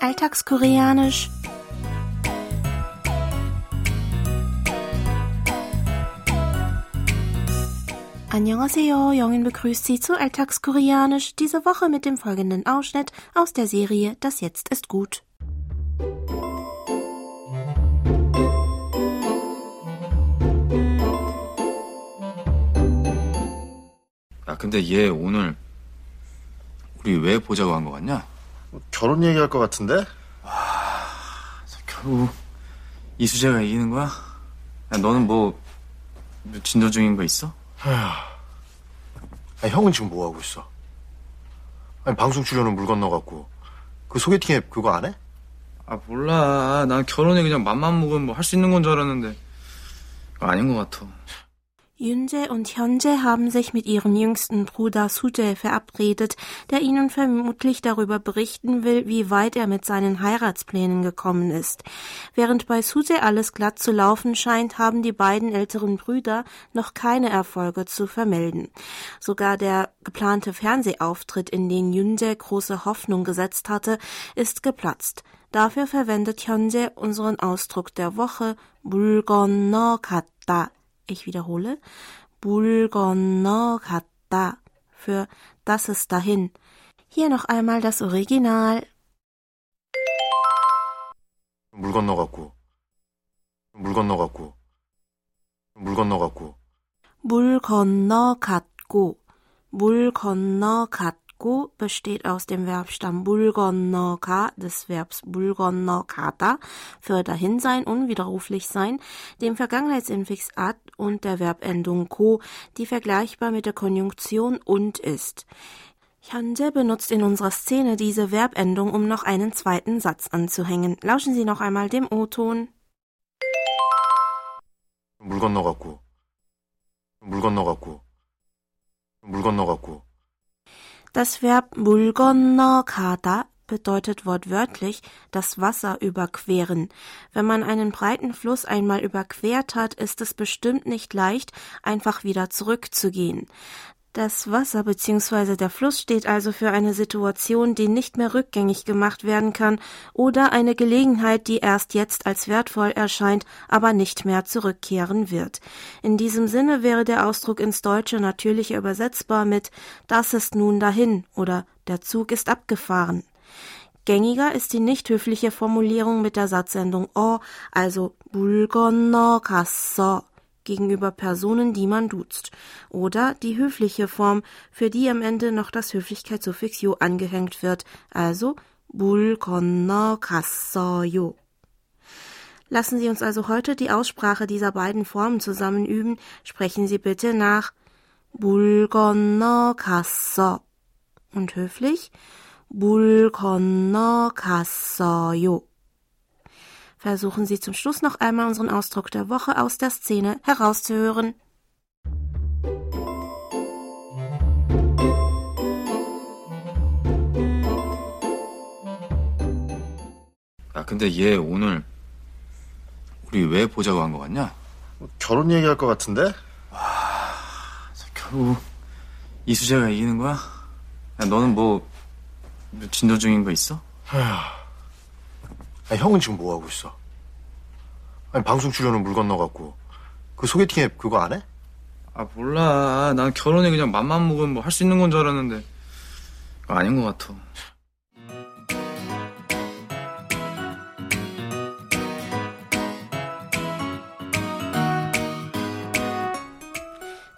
Alltagskoreanisch. Annyeonghaseyo, Jongin begrüßt Sie zu Alltagskoreanisch, diese Woche mit dem folgenden Ausschnitt aus der Serie Das Jetzt ist gut. 야, 근데 얘 오늘 우리 왜 보자고 한 거 같냐? 결혼 얘기할 것 같은데? 결국 이수재가 이기는 거야? 야, 너는 뭐 진도 중인 거 있어? 아니, 형은 지금 뭐 하고 있어? 아니 방송 출연은 물 건너갔고 그 소개팅 앱 그거 안 해? 아 몰라. 난 결혼에 그냥 맘만 먹으면 뭐 할 수 있는 건 줄 알았는데 그거 아닌 것 같아. Yunje und Hyunje haben sich mit ihrem jüngsten Bruder Suje verabredet, der ihnen vermutlich darüber berichten will, wie weit er mit seinen Heiratsplänen gekommen ist. Während bei Suje alles glatt zu laufen scheint, haben die beiden älteren Brüder noch keine Erfolge zu vermelden. Sogar der geplante Fernsehauftritt, in den Yunje große Hoffnung gesetzt hatte, ist geplatzt. Dafür verwendet Hyunje unseren Ausdruck der Woche 물 건너 갔다 ich wiederhole. 물 건너갔다 für das ist dahin. Hier noch einmal das Original. 물 건너갔고 물 건너갔고 물 건너갔고 물 건너갔고 물 건너갔 고 besteht aus dem Verbstamm 물 건너가 des Verbs 물 건너가다 für dahin sein, unwiderruflich sein, dem Vergangenheitsinfix at und der Verbendung ko, die vergleichbar mit der Konjunktion und ist. Hyunje benutzt in unserer Szene diese Verbendung, um noch einen zweiten Satz anzuhängen. Lauschen Sie noch einmal dem O-Ton. 물 건너갔고 물 건너갔고 das Verb mulgonnokada bedeutet wortwörtlich das Wasser überqueren. Wenn man einen breiten Fluss einmal überquert hat, ist es bestimmt nicht leicht, einfach wieder zurückzugehen. Das Wasser bzw. der Fluss steht also für eine Situation, die nicht mehr rückgängig gemacht werden kann oder eine Gelegenheit, die erst jetzt als wertvoll erscheint, aber nicht mehr zurückkehren wird. In diesem Sinne wäre der Ausdruck ins Deutsche natürlich übersetzbar mit Das ist nun dahin oder Der Zug ist abgefahren. Gängiger ist die nicht höfliche Formulierung mit der Satzendung o, also bulgono kasso gegenüber Personen, die man duzt, oder die höfliche Form, für die am Ende noch das Höflichkeitssuffix 요 angehängt wird, also 물 건너갔어요. Lassen Sie uns also heute die Aussprache dieser beiden Formen zusammen üben. Sprechen Sie bitte nach 물 건너갔어 und höflich 물 건너갔어요. Versuchen Sie zum Schluss noch einmal unseren Ausdruck der Woche aus der Szene herauszuhören. 야, 근데 얘 오늘 우리 왜 보자고 한 거 같냐? 결혼 얘기할 것 같은데? 결국 이수재가 이기는 거야? 야, 너는 뭐 진도 중인 거 있어? 아니, 형은 지금 뭐 하고 있어? 아니 방송 출연은 물 건너갔고 그 소개팅 앱 그거 안 해? 아 몰라. 난 결혼에 그냥 맘만 먹으면 뭐 할 수 있는 건 줄 알았는데 아닌 것 같아.